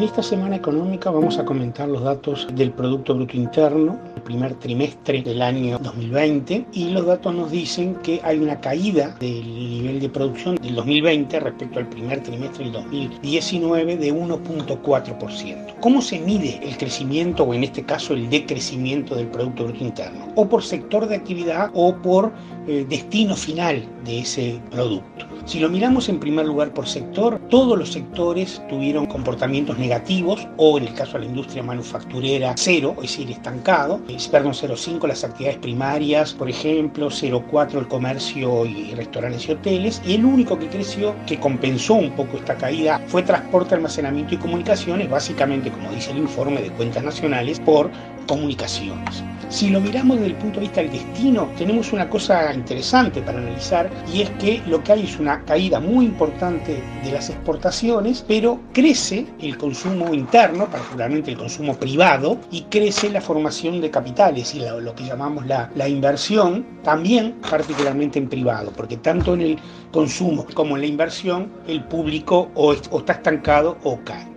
En esta semana económica vamos a comentar los datos del Producto Bruto Interno, el primer trimestre del año 2020, y los datos nos dicen que hay una caída del nivel de producción del 2020 respecto al primer trimestre del 2019 de 1.4%. ¿Cómo se mide el crecimiento o en este caso el decrecimiento del Producto Bruto Interno? O por sector de actividad o por eh, destino final de ese producto. Si lo miramos en primer lugar por sector, todos los sectores tuvieron comportamientos negativos o en el caso de la industria manufacturera cero, es decir, estancado. Perdón, 0,5 las actividades primarias, por ejemplo, 0,4 el comercio y restaurantes y hoteles. Y el único que creció, que compensó un poco esta caída, fue transporte, almacenamiento y comunicaciones, básicamente, como dice el informe de cuentas nacionales, por comunicaciones. Si lo miramos desde el punto de vista del destino, tenemos una cosa interesante para analizar y es que lo que hay es una caída muy importante de las exportaciones, pero crece el consumo interno, particularmente el consumo privado, y crece la formación de capitales y lo, que llamamos la, inversión, también particularmente en privado, porque tanto en el consumo como en la inversión el público o, o está estancado o cae.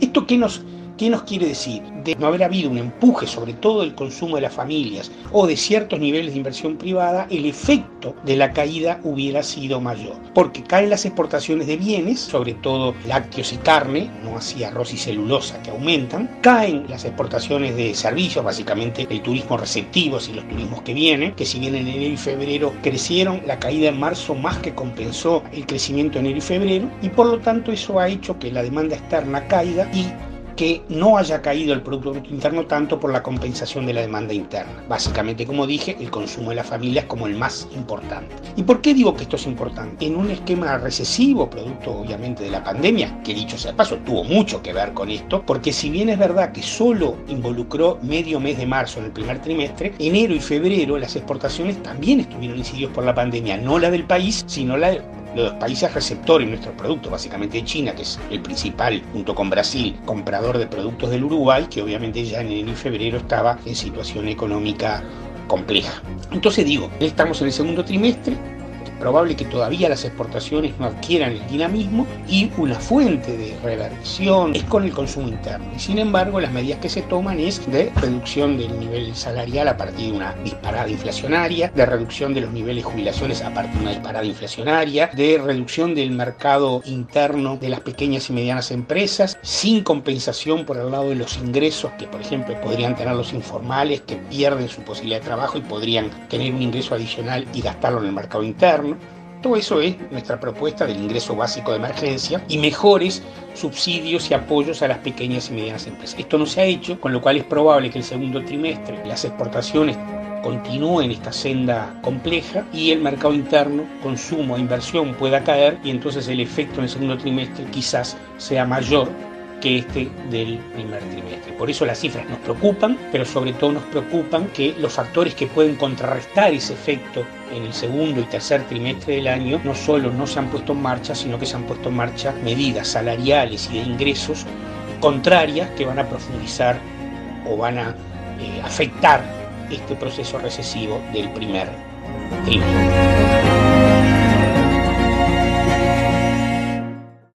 ¿Esto qué nos ¿Qué nos quiere decir? De no haber habido un empuje sobre todo el consumo de las familias o de ciertos niveles de inversión privada, el efecto de la caída hubiera sido mayor. Porque caen las exportaciones de bienes, sobre todo lácteos y carne, no así arroz y celulosa que aumentan, caen las exportaciones de servicios, básicamente el turismo receptivo y los turismos que vienen, que si bien en enero y febrero crecieron, la caída en marzo más que compensó el crecimiento en enero y febrero, y por lo tanto eso ha hecho que la demanda externa caiga y que no haya caído el Producto Interno tanto por la compensación de la demanda interna. Básicamente, como dije, el consumo de las familias como el más importante. ¿Y por qué digo que esto es importante? En un esquema recesivo, producto obviamente de la pandemia, que dicho sea paso, tuvo mucho que ver con esto, porque si bien es verdad que solo involucró medio mes de marzo en el primer trimestre, enero y febrero las exportaciones también estuvieron incididos por la pandemia, no la del país, sino la los países receptores de nuestros productos, básicamente China, que es el principal, junto con Brasil, comprador de productos del Uruguay, que obviamente ya en enero y febrero estaba en situación económica compleja. Entonces digo, estamos en el segundo trimestre, probable que todavía las exportaciones no adquieran el dinamismo y una fuente de reversión es con el consumo interno. Sin embargo, las medidas que se toman es de reducción del nivel salarial a partir de una disparada inflacionaria, de reducción de los niveles de jubilaciones a partir de una disparada inflacionaria, de reducción del mercado interno de las pequeñas y medianas empresas, sin compensación por el lado de los ingresos que, por ejemplo, podrían tener los informales que pierden su posibilidad de trabajo y podrían tener un ingreso adicional y gastarlo en el mercado interno todo eso es nuestra propuesta del ingreso básico de emergencia y mejores subsidios y apoyos a las pequeñas y medianas empresas. Esto no se ha hecho, con lo cual es probable que el segundo trimestre las exportaciones continúen esta senda compleja y el mercado interno, consumo e inversión pueda caer y entonces el efecto en el segundo trimestre quizás sea mayor que este del primer trimestre. Por eso las cifras nos preocupan, pero sobre todo nos preocupan que los factores que pueden contrarrestar ese efecto en el segundo y tercer trimestre del año no solo no se han puesto en marcha, sino que se han puesto en marcha medidas salariales y de ingresos contrarias que van a profundizar o van a eh, afectar este proceso recesivo del primer trimestre.